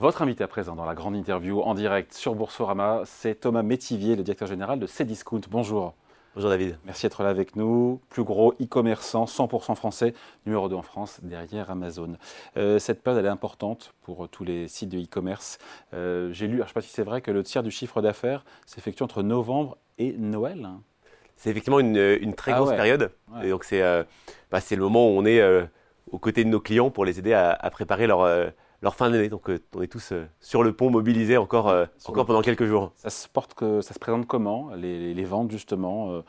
Votre invité à présent dans la grande interview en direct sur Boursorama, c'est Thomas Métivier, le directeur général de Cdiscount. Bonjour. Bonjour David. Merci d'être là avec nous. Plus gros e-commerçant, 100% français, numéro 2 en France, derrière Amazon. Euh, cette période, elle est importante pour tous les sites de e-commerce. Euh, j'ai lu, je ne sais pas si c'est vrai, que le tiers du chiffre d'affaires s'effectue entre novembre et Noël. C'est effectivement une, très ah grosse période. Et donc euh, bah, c'est le moment où on est aux côtés de nos clients pour les aider à, à préparer leur leur fin d'année. Donc euh, on est tous euh, sur le pont, mobilisés encore, euh, encore pendant quelques jours. Ça se, porte que, ça se présente comment, les, les ventes justement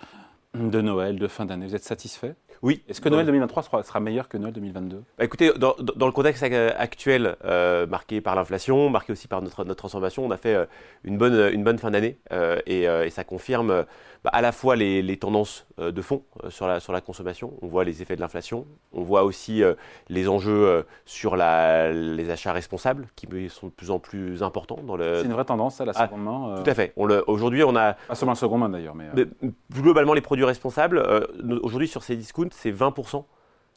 de Noël, de fin d'année? Vous êtes satisfait? Oui. Est-ce que Noël 2023 sera, meilleur que Noël 2022 bah Écoutez, dans, le contexte actuel, marqué par l'inflation, marqué aussi par notre, notre transformation, on a fait une, bonne, une bonne fin d'année et, et, ça confirme bah, à la fois les, tendances euh, de fond euh, sur, la, sur la consommation, on voit les effets de l'inflation, on voit aussi euh, les enjeux sur la, les achats responsables qui sont de plus en plus importants. Dans le... C'est une vraie tendance, ça, la ah, seconde main Tout à fait. Aujourd'hui, on a. Pas seulement la seconde main d'ailleurs, mais. globalement, les produits responsables, aujourd'hui sur ces discounts, c'est 20%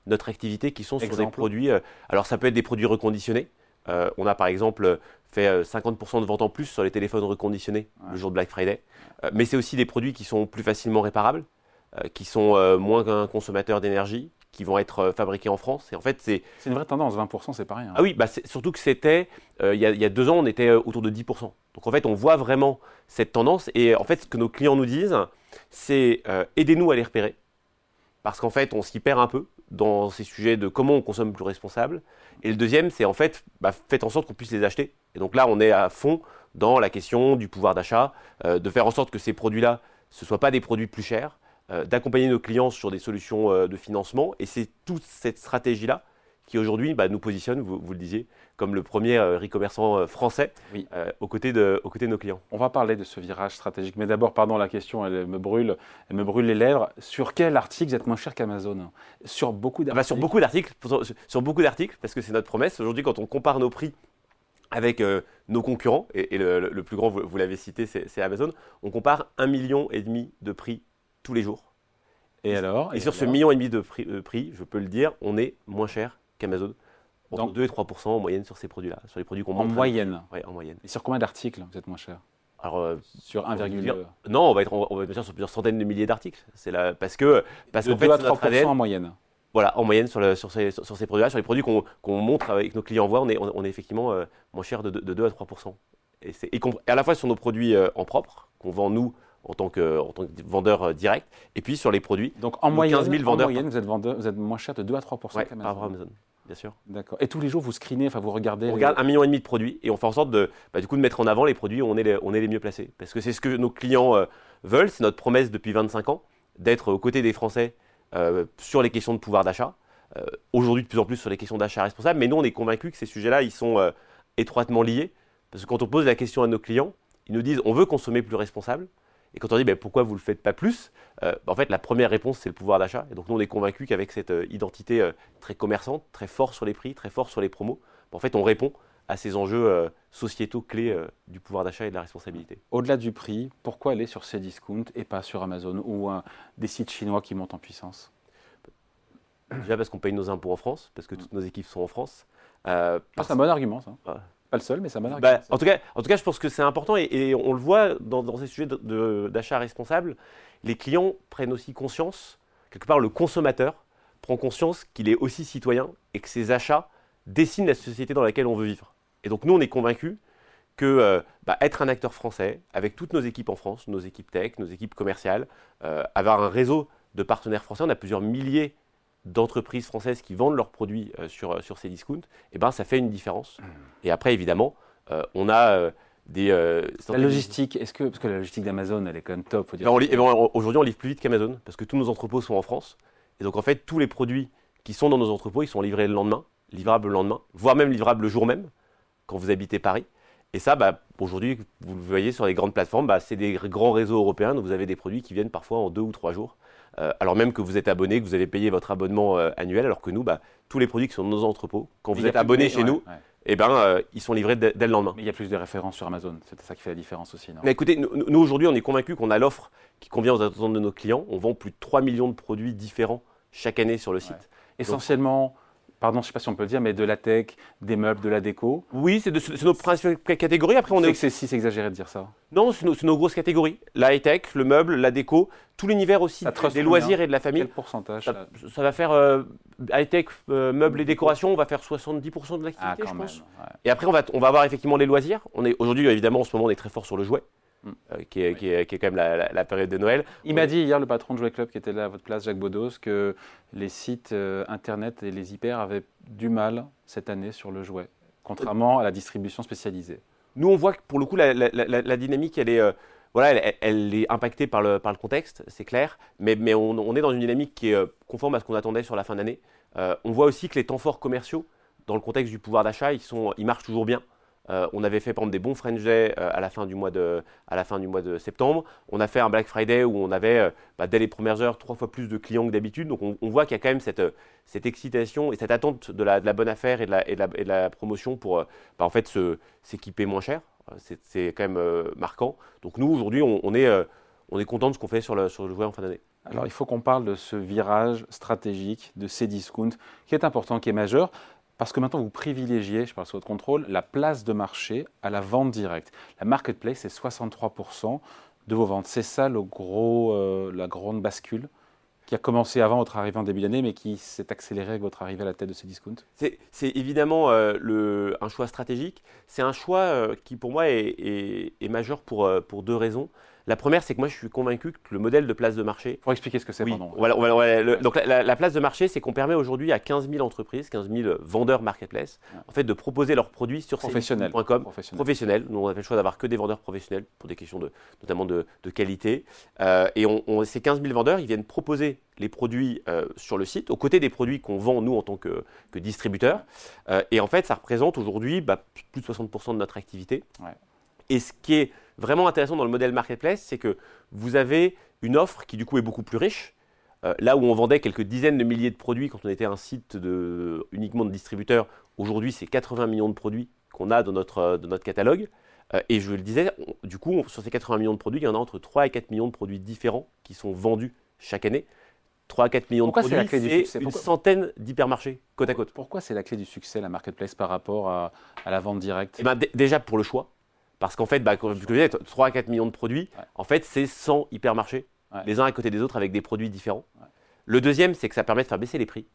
de notre activité qui sont sur des produits. alors, ça peut être des produits reconditionnés. on a par exemple fait 50% de ventes en plus sur les téléphones reconditionnés le jour de Black Friday. Euh, mais c'est aussi des produits qui sont plus facilement réparables, euh, qui sont euh, moins consommateurs d'énergie, qui vont être fabriqués en France. Et en fait, c'est une vraie tendance. 20%, c'est pas rien. Ah oui, bah surtout que c'était il, y a deux ans, on était autour de 10%. Donc en fait, on voit vraiment cette tendance. Et en fait, ce que nos clients nous disent, c'est aidez-nous à les repérer, parce qu'en fait, on s'y perd un peu dans ces sujets de comment on consomme plus responsable. Et le deuxième, c'est en fait, bah, faites en sorte qu'on puisse les acheter. Et donc là, on est à fond dans la question du pouvoir d'achat, euh, de faire en sorte que ces produits-là, ce ne soient pas des produits plus chers, euh, d'accompagner nos clients sur des solutions euh, de financement. Et c'est toute cette stratégie-là qui aujourd'hui bah, nous positionne, vous, le disiez, comme le premier e-commerçant français aux, côtés de, aux côtés de nos clients. On va parler de ce virage stratégique, mais d'abord, pardon, la question, elle me brûle, elle me brûle les lèvres. Sur quel article vous êtes moins cher qu'Amazon? Sur beaucoup d'articles. Bah, sur beaucoup d'articles, sur beaucoup d'articles, parce que c'est notre promesse. Aujourd'hui, quand on compare nos prix avec euh, nos concurrents, et, le, plus grand, vous, l'avez cité, c'est Amazon, on compare un million et demi de prix tous les jours. Et alors? Et, sur ce million et demi de prix, je peux le dire, on est moins cher qu'Amazon. Entre 2 et 3% en moyenne sur ces produits-là, sur les produits qu'on En moyenne Oui, en moyenne. Et sur combien d'articles vous êtes moins cher? Alors, euh, sur 1,2 Non, on va être, on va être sur plusieurs centaines de milliers d'articles. C'est là parce que parce qu'en fait, 2 à 3 en moyenne. Voilà, en moyenne sur, sur ces, sur ces produits-là, sur les produits qu'on montre avec nos clients voient, on est, on, est effectivement euh, moins cher de, de, 2 à 3 et, et, à la fois sur nos produits euh, en propre, qu'on vend nous en tant que, en tant que vendeur euh, direct, et puis sur les produits. Donc en moyenne, 15 000 vendeurs. En moyenne, vous êtes, vendeur, vous êtes moins cher de 2 à 3 ouais, par rapport à Amazon. Bien sûr. D'accord. Et tous les jours, vous screenez, enfin vous regardez. On regarde un million et demi de produits et on fait en sorte de, bah, du coup, de mettre en avant les produits où on est les, on est les mieux placés. Parce que c'est ce que nos clients veulent, c'est notre promesse depuis 25 ans, d'être aux côtés des Français sur les questions de pouvoir d'achat. Euh, aujourd'hui de plus en plus sur les questions d'achat responsable, mais nous on est convaincus que ces sujets-là, ils sont euh, étroitement liés, parce que quand on pose la question à nos clients, ils nous disent on veut consommer plus responsable, et quand on dit ben, pourquoi vous ne le faites pas plus, euh, en fait la première réponse c'est le pouvoir d'achat, et donc nous on est convaincus qu'avec cette identité très commerçante, très fort sur les prix, très fort sur les promos, en fait on répond à ces enjeux sociétaux clés du pouvoir d'achat et de la responsabilité. Au-delà du prix, pourquoi aller sur ces discounts et pas sur Amazon ou des sites chinois qui montent en puissance? Déjà parce qu'on paye nos impôts en France, parce que toutes nos équipes sont en France. Euh, ah, c'est un bon argument, ça. Pas le seul, mais un bon bah, en, tout cas, en tout cas, je pense que c'est important et, on le voit dans, ces sujets d'achat responsable. Les clients prennent aussi conscience, quelque part, le consommateur prend conscience qu'il est aussi citoyen et que ses achats dessinent la société dans laquelle on veut vivre. Et donc, nous, on est convaincus que euh, bah, être un acteur français, avec toutes nos équipes en France, nos équipes tech, nos équipes commerciales, euh, avoir un réseau de partenaires français, on a plusieurs milliers d'entreprises françaises qui vendent leurs produits euh, sur, euh, sur ces discounts, eh ben, ça fait une différence. Mmh. Et après, évidemment, euh, on a des... la logistique, est-ce que... Parce que la logistique d'Amazon, elle est quand même top. Eh ben, aujourd'hui, on livre plus vite qu'Amazon, parce que tous nos entrepôts sont en France. Et donc, en fait, tous les produits qui sont dans nos entrepôts, ils sont livrés le lendemain, livrables le lendemain, voire même livrables le jour même, quand vous habitez Paris. Et ça, bah, aujourd'hui, vous le voyez sur les grandes plateformes, bah, c'est des grands réseaux européens, donc vous avez des produits qui viennent parfois en deux ou trois jours. Euh, alors même que vous êtes abonné, que vous avez payé votre abonnement euh, annuel, alors que nous, bah, tous les produits qui sont dans nos entrepôts, quand vous êtes abonné chez nous, Eh ben, euh, ils sont livrés dès, le lendemain. Mais il y a plus de références sur Amazon, c'est ça qui fait la différence aussi. Non? Mais écoutez, nous, aujourd'hui, on est convaincus qu'on a l'offre qui convient aux attentes de nos clients. On vend plus de 3 millions de produits différents chaque année sur le site. Essentiellement pardon, je ne sais pas si on peut le dire, mais de la tech, des meubles, de la déco. Oui, c'est, de- c'est nos principales catégories. Après, on est que c'est exagéré de dire ça. Non, c'est nos, c'est nos grosses catégories. La high-tech, le meuble, la déco, tout l'univers aussi des loisirs et de la famille. Quel pourcentage Ça, va faire euh, high-tech, euh, meubles et décorations, on va faire 70% de l'activité, Ah, quand je même. pense. ouais. Et après, on va, on va avoir effectivement les loisirs. On est aujourd'hui, évidemment, en ce moment, on est très fort sur le jouet, Mm. euh, qui, est, qui, est, qui est quand même la, la- la période de Noël. Il m'a dit hier, le patron de Jouet Club qui était là à votre place, Jacques Baudos, que les sites euh, internet et les hyper avaient du mal cette année sur le jouet, contrairement à la distribution spécialisée. Nous, on voit que pour le coup, la, dynamique, elle est, euh, voilà, elle, elle est impactée par le, par le contexte, c'est clair, mais, mais on, on est dans une dynamique qui est conforme à ce qu'on attendait sur la fin d'année. On voit aussi que les temps forts commerciaux, dans le contexte du pouvoir d'achat, ils, sont, ils marchent toujours bien. Euh, on avait fait exemple des bons French Day euh, à, la fin du mois de, septembre. On a fait un Black Friday où on avait, euh, bah, dès les premières heures, trois fois plus de clients que d'habitude. Donc on, voit qu'il y a quand même cette, excitation et cette attente de la, bonne affaire et de la, promotion pour bah, en fait, s'équiper moins cher. C'est quand même marquant. Donc nous, aujourd'hui, on, est, on est content de ce qu'on fait sur le, sur jouet en fin d'année. Alors, il faut qu'on parle de ce virage stratégique de ces discounts qui est important, qui est majeur, parce que maintenant vous privilégiez, je parle sous votre contrôle, la place de marché à la vente directe. La marketplace, c'est 63% de vos ventes. C'est ça le gros, euh, la grande bascule qui a commencé avant votre arrivée en début d'année, mais qui s'est accélérée avec votre arrivée à la tête de ces discounts? C'est évidemment euh, un choix stratégique. C'est un choix euh, qui, pour moi, est, majeur pour deux raisons. La première, c'est que moi, je suis convaincu que le modèle de place de marché. Pour expliquer ce que c'est, Oui, pardon. voilà, voilà, voilà, le- donc la, la- la place de marché, c'est qu'on permet aujourd'hui à 15 000 entreprises, 15 000 vendeurs marketplace, Ouais. en fait, de proposer leurs produits sur Professionnel. cdiscount.com. Professionnel. professionnels. Nous, on a fait le choix d'avoir que des vendeurs professionnels pour des questions de, notamment de, de qualité. Euh, et on, on- ces 15 000 vendeurs, ils viennent proposer les produits euh, sur le site, aux côtés des produits qu'on vend, nous, en tant que, que distributeurs. Euh, et en fait, ça représente aujourd'hui bah, plus de 60% de notre activité. Ouais. Et ce qui est vraiment intéressant dans le modèle marketplace, c'est que vous avez une offre qui, du coup, est beaucoup plus riche. Euh, là où on vendait quelques dizaines de milliers de produits quand on était un site de, uniquement de distributeurs, aujourd'hui, c'est 80 millions de produits qu'on a dans notre, euh, dans notre catalogue. Euh, et je le disais, on- du coup, on- sur ces 80 millions de produits, il y en a entre 3 et 4 millions de produits différents qui sont vendus chaque année. 3 à 4 millions Pourquoi de c'est la produits, clé du c'est succès? une Pourquoi- centaine d'hypermarchés côte à côte. Pourquoi c'est la clé du succès, la marketplace, par rapport à, à la vente directe? Eh ben, dé- déjà pour le choix, parce qu'en fait, bah, comme je disais, 3 à 4 millions de produits, Ouais. en fait, c'est 100 hypermarchés, Ouais. les uns à côté des autres avec des produits différents. Ouais. Le deuxième, c'est que ça permet de faire baisser les prix,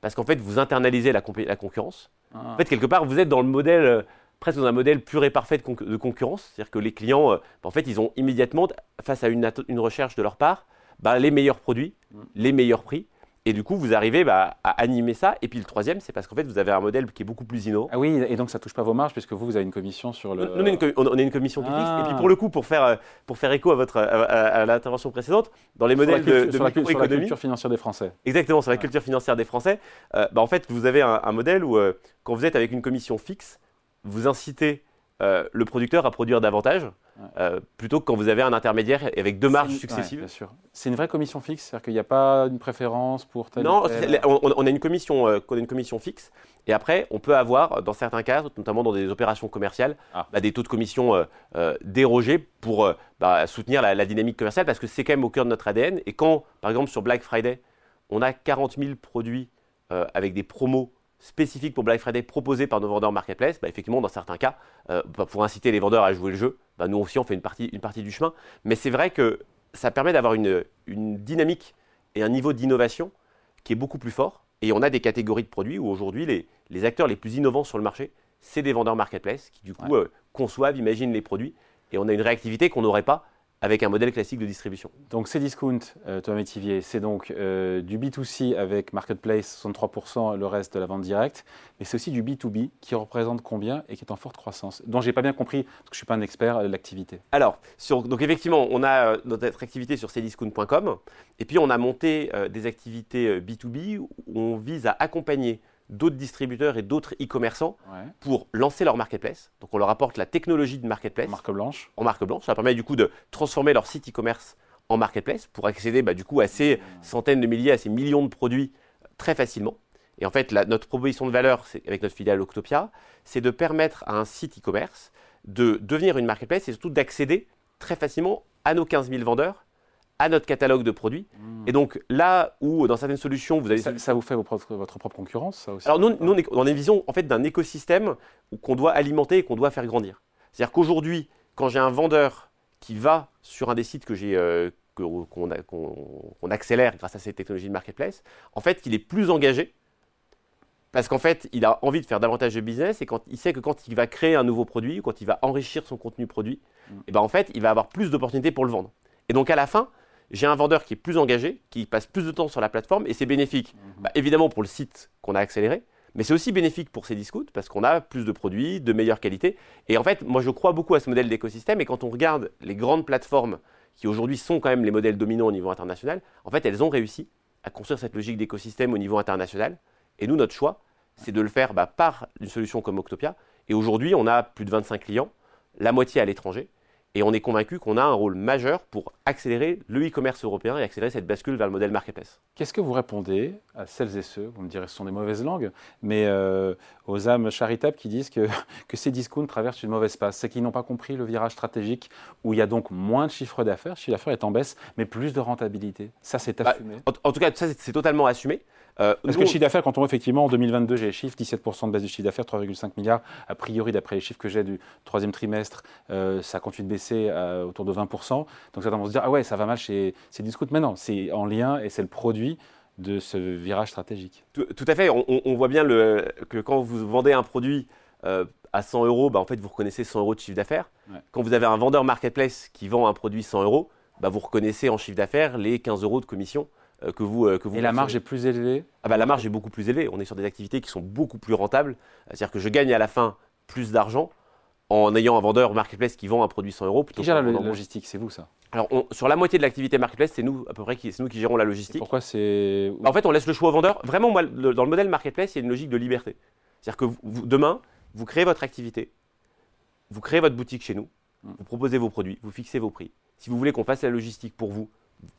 parce qu'en fait, vous internalisez la, concurrence. Ah. En fait, quelque part, vous êtes dans le modèle, euh, presque dans un modèle pur et parfait de, conc- de concurrence. C'est-à-dire que les clients, euh, en fait, ils ont immédiatement, face à une recherche de leur part, bah, les meilleurs produits, Mm. les meilleurs prix. Et du coup, vous arrivez bah, à animer ça. Et puis le troisième, c'est parce qu'en fait, vous avez un modèle qui est beaucoup plus innovant. Ah oui, et donc ça touche pas vos marges, puisque vous, vous avez une commission sur le... Nous, on, est une, on- commission qui est fixe. Ah. Et puis pour le coup, pour faire, euh, pour faire écho à, votre, à, à- à l'intervention précédente, dans les sur modèles de, culture- de sur la, sur culture financière des Français. exactement, sur la Ouais. culture financière des Français, euh, bah, en fait, vous avez un, un modèle où, euh, quand vous êtes avec une commission fixe, vous incitez euh, le producteur à produire davantage, Ouais. euh, plutôt que quand vous avez un intermédiaire avec deux marges successives. ouais. C'est une vraie commission fixe, c'est-à-dire qu'il n'y a pas une préférence pour tel Non, on, on a une commission, euh, on a une commission fixe, et après, on peut avoir, dans certains cas, notamment dans des opérations commerciales, Ah. bah, des taux de commission dérogés pour bah, soutenir la, la dynamique commerciale, parce que c'est quand même au cœur de notre ADN. Et quand, par exemple, sur Black Friday, on a 40 000 produits avec des promos spécifiques pour Black Friday proposés par nos vendeurs marketplace, bah, effectivement, dans certains cas, euh, bah, pour inciter les vendeurs à jouer le jeu, bah, nous aussi, on fait une partie, une partie du chemin. Mais c'est vrai que ça permet d'avoir une, une dynamique et un niveau d'innovation qui est beaucoup plus fort. Et on a des catégories de produits où aujourd'hui, les, les acteurs les plus innovants sur le marché, c'est des vendeurs marketplace qui, du coup, euh, conçoivent, imaginent les produits. Et on a une réactivité qu'on n'aurait pas avec un modèle classique de distribution. Donc c'est discount, euh, Thomas Métivier, c'est donc euh, du B2C avec Marketplace, 63%, le reste de la vente directe, mais c'est aussi du B2B qui représente combien et qui est en forte croissance, dont j'ai pas bien compris, parce que je suis pas un expert de l'activité. Alors, sur, donc effectivement, on a euh, notre activité sur cdiscount.com et puis on a monté euh, des activités euh, B2B où on vise à accompagner d'autres distributeurs et d'autres e-commerçants Ouais. pour lancer leur marketplace. Donc on leur apporte la technologie de marketplace. Marque blanche. en marque blanche. Ça permet du coup de transformer leur site e-commerce en marketplace pour accéder bah, du coup à ces centaines de milliers, à ces millions de produits très facilement. Et en fait, la- notre proposition de valeur c'est- avec notre filiale Octopia, c'est de permettre à un site e-commerce de devenir une marketplace et surtout d'accéder très facilement à nos 15 000 vendeurs à notre catalogue de produits. Hmm. Et donc là où dans certaines solutions, vous avez... Ça, ça vous fait propres- votre propre concurrence, ça aussi Alors nous, nous, on a une vision en fait d'un écosystème qu'on doit alimenter et qu'on doit faire grandir. C'est-à-dire qu'aujourd'hui, quand j'ai un vendeur qui va sur un des sites que j'ai euh, que- qu'on accélère grâce à ces technologies de marketplace, en fait, il est plus engagé parce qu'en fait, il a envie de faire davantage de business et quand il sait que quand il va créer un nouveau produit, quand il va enrichir son contenu produit, Mm. et ben en fait, il va avoir plus d'opportunités pour le vendre. Et donc à la fin, j'ai un vendeur qui est plus engagé, qui passe plus de temps sur la plateforme et c'est bénéfique Mhm. bah, évidemment pour le site qu'on a accéléré, mais c'est aussi bénéfique pour ces discounts parce qu'on a plus de produits, de meilleure qualité. Et en fait, moi je crois beaucoup à ce modèle d'écosystème et quand on regarde les grandes plateformes qui aujourd'hui sont quand même les modèles dominants au niveau international, en fait elles ont réussi à construire cette logique d'écosystème au niveau international. Et nous, notre choix, c'est de le faire bah, par une solution comme Octopia. Et aujourd'hui, on a plus de 25 clients, la moitié à l'étranger. Et on est convaincu qu'on a un rôle majeur pour accélérer le e-commerce européen et accélérer cette bascule vers le modèle marketplace. Qu'est-ce que vous répondez à celles et ceux, vous me direz ce sont des mauvaises langues, mais euh, aux âmes charitables qui disent que, que ces discounts traversent une mauvaise passe? C'est qu'ils n'ont pas compris le virage stratégique où il y a donc moins de chiffre d'affaires, chiffre d'affaires est en baisse, mais plus de rentabilité. Ça, c'est Bah, assumé. En, en tout cas, ça, c'est- c'est totalement assumé. Euh, Parce nous, que le chiffre d'affaires, quand on voit effectivement en 2022, j'ai les chiffres, 17% de baisse du chiffre d'affaires, 3,5 milliards. A priori, d'après les chiffres que j'ai du troisième trimestre, euh, ça continue de baisser à autour de 20%. Donc certains vont se dire, ah ouais, ça va mal chez ces discounts. Mais non, c'est en lien et c'est le produit de ce virage stratégique. tout, tout à fait. On, voit bien le- que quand vous vendez un produit euh, à 100 euros, bah, en fait, vous reconnaissez 100 euros de chiffre d'affaires. Ouais. Quand vous avez un vendeur marketplace qui vend un produit 100 euros, bah, vous reconnaissez en chiffre d'affaires les 15 euros de commission euh, que vous, euh, que vous Et la marge est plus élevée Ah bah, la marge est beaucoup plus élevée. On est sur des activités qui sont beaucoup plus rentables. C'est-à-dire que je gagne à la fin plus d'argent en ayant un vendeur marketplace qui vend un produit 100 euros plutôt Qui gère la logistique C'est vous, ça Alors, on- sur la moitié de l'activité marketplace, c'est nous à peu près qui, c'est nous qui gérons la logistique. Pourquoi c'est. En fait, on laisse le choix au vendeur. Vraiment, moi, le- dans le modèle marketplace, il y a une logique de liberté. C'est-à-dire que vous- vous- demain, vous créez votre activité, vous créez votre boutique chez nous, Mm. vous proposez vos produits, vous fixez vos prix. Si vous voulez qu'on fasse la logistique pour vous,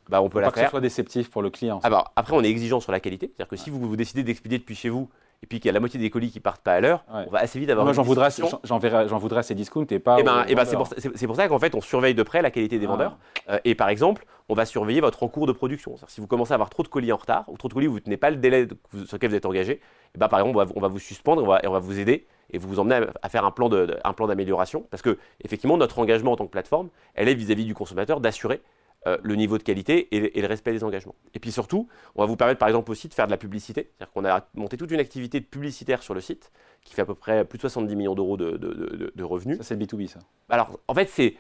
bah, on peut la pas que ce faire. soit déceptif pour le client. Ah bah, après, on est exigeant sur la qualité. C'est-à-dire que si vous, vous décidez d'expédier depuis chez vous et puis qu'il y a la moitié des colis qui partent pas à l'heure, Ouais. on va assez vite avoir Moi, j'en voudrais, j'en voudrais ces discounts et pas. Eh ben, eh ben, c'est pour, ça- pour qu'en fait, on surveille de près la qualité des Ah. vendeurs. Euh, et par exemple, on va surveiller votre en cours de production. C'est-à-dire, Si vous commencez à avoir trop de colis en retard, ou trop de colis où vous ne tenez pas le délai de- vous- sur lequel vous êtes engagé, eh ben, par exemple, on va, on va vous suspendre et on va, et on va vous aider et vous emmener à, à faire plan un plan d'amélioration. Parce que, effectivement, notre engagement en tant que plateforme, elle est vis-à-vis du consommateur d'assurer euh, le niveau de qualité et, le- et le respect des engagements. Et puis surtout, on va vous permettre par exemple aussi de faire de la publicité. C'est-à-dire qu'on a monté toute une activité publicitaire sur le site qui fait à peu près plus de 70 millions d'euros de- de- de- de revenus. Ça, c'est le B2B, ça. Alors, en fait, c'est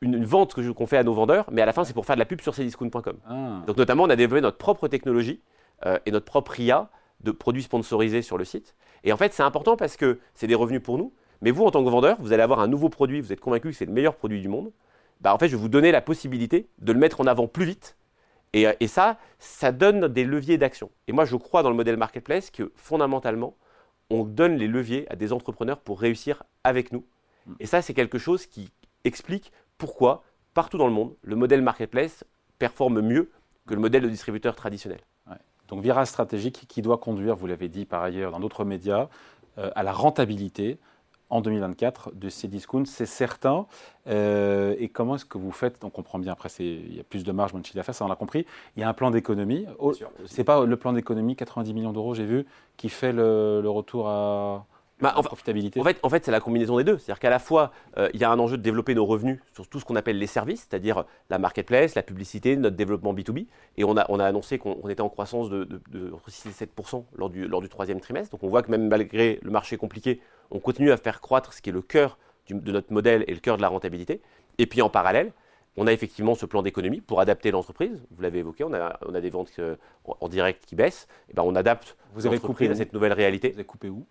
une, une vente qu'on fait à nos vendeurs, mais à la fin, c'est pour faire de la pub sur cdiscount.com. Ah. Donc, notamment, on a développé notre propre technologie euh, et notre propre IA de produits sponsorisés sur le site. Et en fait, c'est important parce que c'est des revenus pour nous. Mais vous, en tant que vendeur, vous allez avoir un nouveau produit, vous êtes convaincu que c'est le meilleur produit du monde. Bah, en fait, je vais vous donner la possibilité de le mettre en avant plus vite. Et, euh, et ça, ça donne des leviers d'action. Et moi, je crois dans le modèle marketplace que fondamentalement, on donne les leviers à des entrepreneurs pour réussir avec nous. Et ça, c'est quelque chose qui explique pourquoi, partout dans le monde, le modèle marketplace performe mieux que le modèle de distributeur traditionnel. Donc, virage stratégique qui doit conduire, vous l'avez dit par ailleurs dans d'autres médias, euh, à la rentabilité en 2024 de ces discounts, c'est certain. Euh, et comment est-ce que vous faites? On comprend bien, après, c'est- il y a plus de marge, moins de chiffre d'affaires, ça on l'a compris. Il y a un plan d'économie. Oh, c'est pas le plan d'économie, 90 millions d'euros, j'ai vu, qui fait le, le retour à Bah, en fa- profitabilité. En fait, en fait c'est la combinaison des deux. C'est-à-dire qu'à la fois, euh, il y a un enjeu de développer nos revenus sur tout ce qu'on appelle les services, c'est-à-dire la marketplace, la publicité, notre développement B2B. Et on a, on a annoncé qu'on on était en croissance de, de- de entre 6 et 7 lors du, lors du troisième trimestre. Donc on voit que même malgré le marché compliqué, on continue à faire croître ce qui est le cœur du- de notre modèle et le cœur de la rentabilité. Et puis en parallèle, on a effectivement ce plan d'économie pour adapter l'entreprise. Vous l'avez évoqué, on a, on a des ventes euh, en, direct qui baissent. Et ben on adapte Vous avez l'entreprise coupé à cette nouvelle réalité. Vous avez coupé où?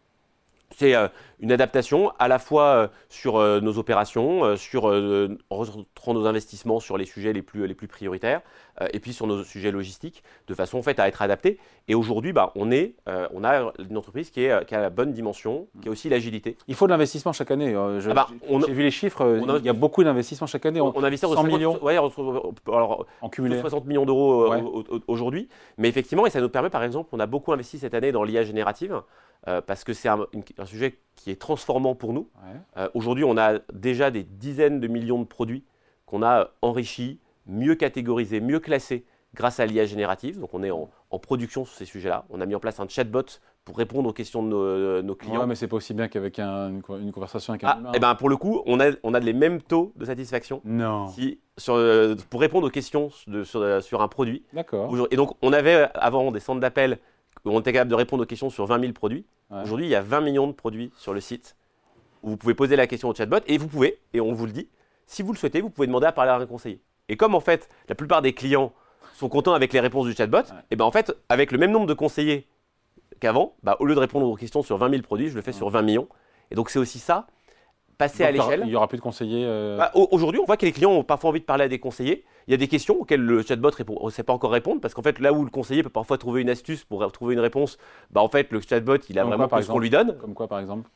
C'est euh, une adaptation à la fois euh, sur euh, nos opérations, sur en nos investissements sur les sujets les plus, les plus prioritaires, et puis sur nos sujets logistiques, de façon en fait à être adapté. Et aujourd'hui, bah, on, est, on a une entreprise qui, est, qui a la bonne dimension, qui a aussi l'agilité. Il faut de l'investissement chaque année. euh, je- Ah bah, J'ai vu les chiffres, on il y a beaucoup d'investissements chaque année. On, On, investit 100 entre millions. ouais, entre- alors, en cumulé. 60 millions d'euros Ouais. aujourd'hui. Mais effectivement, et ça nous permet, par exemple, on a beaucoup investi cette année dans l'IA générative, euh, parce que c'est un, sujet qui est transformant pour nous. Ouais. Euh, aujourd'hui, on a déjà des dizaines de millions de produits qu'on a enrichis, mieux catégorisés, mieux classés grâce à l'IA générative. Donc on est en, en production sur ces sujets-là. On a mis en place un chatbot pour répondre aux questions de nos, euh, nos clients. Ouais, mais c'est pas aussi bien qu'avec un- une, co- une conversation avec un Ah, humain. et ben pour le coup, on a, on a les mêmes taux de satisfaction Non. si, sur, pour répondre aux questions de- sur, sur un produit. D'accord. Et donc, on avait avant des centres d'appel où on était capable de répondre aux questions sur 20 000 produits. Ouais. Aujourd'hui, il y a 20 millions de produits sur le site où vous pouvez poser la question au chatbot et vous pouvez, et on vous le dit, si vous le souhaitez, vous pouvez demander à parler à un conseiller. Et comme en fait, la plupart des clients sont contents avec les réponses du chatbot, et ben en fait, avec le même nombre de conseillers qu'avant, bah, au lieu de répondre aux questions sur 20 000 produits, je le fais sur 20 millions. Et donc, c'est aussi ça, passer Donc, à il l'échelle. N'y aura plus de conseillers. euh, Bah, au- Aujourd'hui, on voit que les clients ont parfois envie de parler à des conseillers. Il y a des questions auxquelles le chatbot ne sait pas encore répondre parce qu'en fait, là où le conseiller peut parfois trouver une astuce pour trouver une réponse, bah, en fait, le chatbot, il a Comme vraiment quoi, par ce qu'on lui donne. Comme quoi, par exemple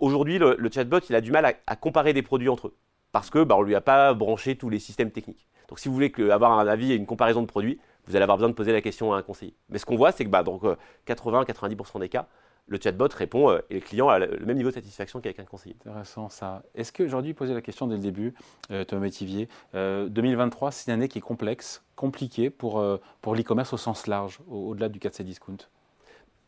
aujourd'hui, le, le chatbot, il a du mal à, à comparer des produits entre eux parce que bah, on lui a pas branché tous les systèmes techniques. Donc, si vous voulez que- avoir un avis et une comparaison de produits, vous allez avoir besoin de poser la question à un conseiller. Mais ce qu'on voit, c'est que bah, donc 80-90% des cas, le chatbot répond euh, et le client a le même niveau de satisfaction qu'avec un conseiller. Intéressant ça. Est-ce qu'aujourd'hui, poser la question dès le début, euh, Thomas Métivier, euh, 2023, c'est une année qui est complexe, compliquée pour, euh, pour l'e-commerce au sens large, au- au-delà du 4C discount?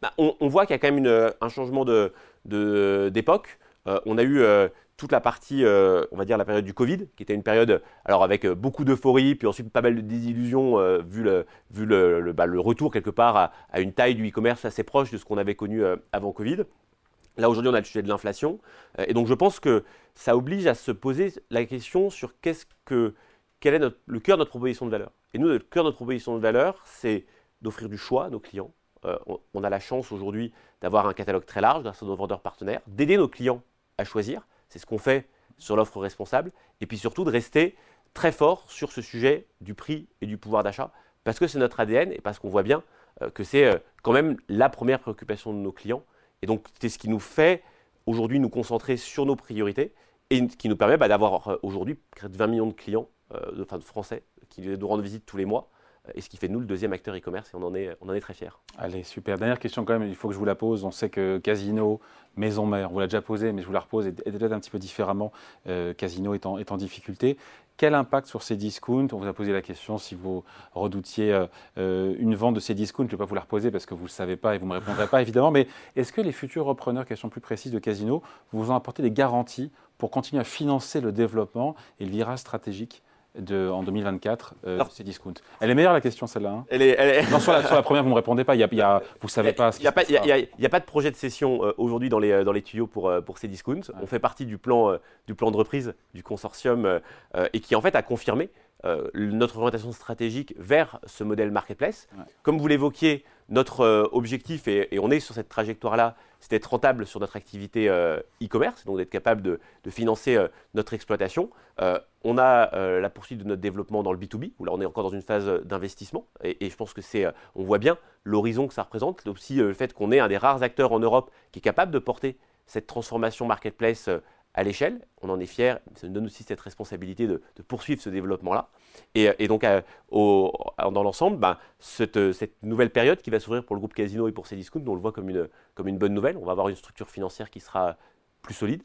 Bah, on, on voit qu'il y a quand même une- un changement de- de- d'époque. Euh, on a eu euh, toute la partie, euh, on va dire la période du Covid, qui était une période, alors avec euh, beaucoup d'euphorie, puis ensuite pas mal de désillusions, euh, vu, le, vu le, le- bah, retour quelque part à, une taille du e-commerce assez proche de ce qu'on avait connu avant Covid. Là aujourd'hui, on a le sujet de l'inflation, et donc je pense que ça oblige à se poser la question sur qu'est-ce que, quel est le cœur de notre proposition de valeur. Et nous, le cœur de notre proposition de valeur, c'est d'offrir du choix à nos clients. On, on a la chance aujourd'hui d'avoir un catalogue très large grâce à nos vendeurs partenaires, d'aider nos clients à choisir. C'est ce qu'on fait sur l'offre responsable. Et puis surtout de rester très fort sur ce sujet du prix et du pouvoir d'achat, parce que c'est notre ADN et parce qu'on voit bien euh, que c'est euh, quand même la première préoccupation de nos clients. Et donc c'est ce qui nous fait aujourd'hui nous concentrer sur nos priorités et qui nous permet bah, d'avoir euh, aujourd'hui près de 20 millions de clients, enfin de Français, qui nous rendent visite tous les mois. Et ce qui fait nous le deuxième acteur e-commerce et on en est, on en est très fiers. Allez, super. Dernière question quand même, il faut que je vous la pose. On sait que Casino, maison mère, on vous l'a déjà posée, mais je vous la repose, et et peut-être un petit peu différemment. Euh, Casino est en, en difficulté. Quel impact sur ces discounts On vous a posé la question si vous redoutiez euh, euh, une vente de ces discounts. Je ne vais pas vous la reposer parce que vous ne le savez pas et vous ne me répondrez pas évidemment. Mais est-ce que les futurs repreneurs, question plus précise de Casino, vous ont apporté des garanties pour continuer à financer le développement et le virage stratégique de, en 2024 euh, de ces discounts Elle est meilleure la question celle-là. hein Elle est, elle est- non, sur la, sur la première, vous ne me répondez pas. Il y a, y a- vous ne savez pas ce Il qui n'y a, se pas- a- pas de projet de cession euh, aujourd'hui dans les, euh, dans les tuyaux pour, euh, pour ces discounts. On fait partie du plan, euh, du plan de reprise du consortium et qui en fait a confirmé euh, notre orientation stratégique vers ce modèle marketplace. Ouais. Comme vous l'évoquiez, notre euh, objectif, et, et on est sur cette trajectoire-là, c'est d'être rentable sur notre activité euh, e-commerce, donc d'être capable de, de financer notre exploitation. On a la poursuite de notre développement dans le B2B, où là on est encore dans une phase d'investissement, et, et je pense que c'est, on voit bien l'horizon que ça représente, aussi le fait qu'on est un des rares acteurs en Europe qui est capable de porter cette transformation marketplace à l'échelle. On en est fiers, ça nous donne aussi cette responsabilité de, de poursuivre ce développement-là. Et, et donc, euh, au- dans l'ensemble, ben, cette, euh, cette nouvelle période qui va s'ouvrir pour le groupe Casino et pour ses discounts, on le voit comme une, comme une bonne nouvelle. On va avoir une structure financière qui sera plus solide,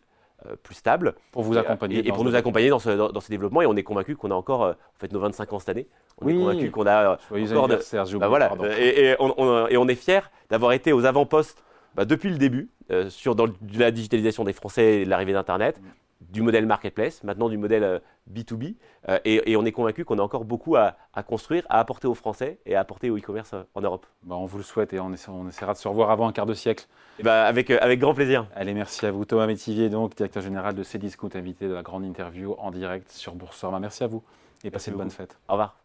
euh, plus stable. Pour vous accompagner. Et, pour nous accompagner dans ce, dans, dans ce développement. Et on est convaincu qu'on a encore, euh, en fait, nos 25 ans cette année. On Oui. est convaincu qu'on a euh, encore de- bah voilà, euh, et on, on- et on est fiers d'avoir été aux avant-postes bah, depuis le début euh, sur dans la digitalisation des Français et l'arrivée d'Internet, du modèle marketplace, maintenant du modèle euh, B2B. euh, et, et on est convaincu qu'on a encore beaucoup à, à construire, à apporter aux Français et à apporter au e-commerce euh, en Europe. Bah, on vous le souhaite et on, essa- on essaiera de se revoir avant un quart de siècle. Et bah, avec, euh, avec grand plaisir. Allez, merci à vous. Thomas Métivier, donc, directeur général de Cdiscount, invité de la grande interview en direct sur Boursorama. Merci à vous et passez de bonnes fêtes. Au revoir.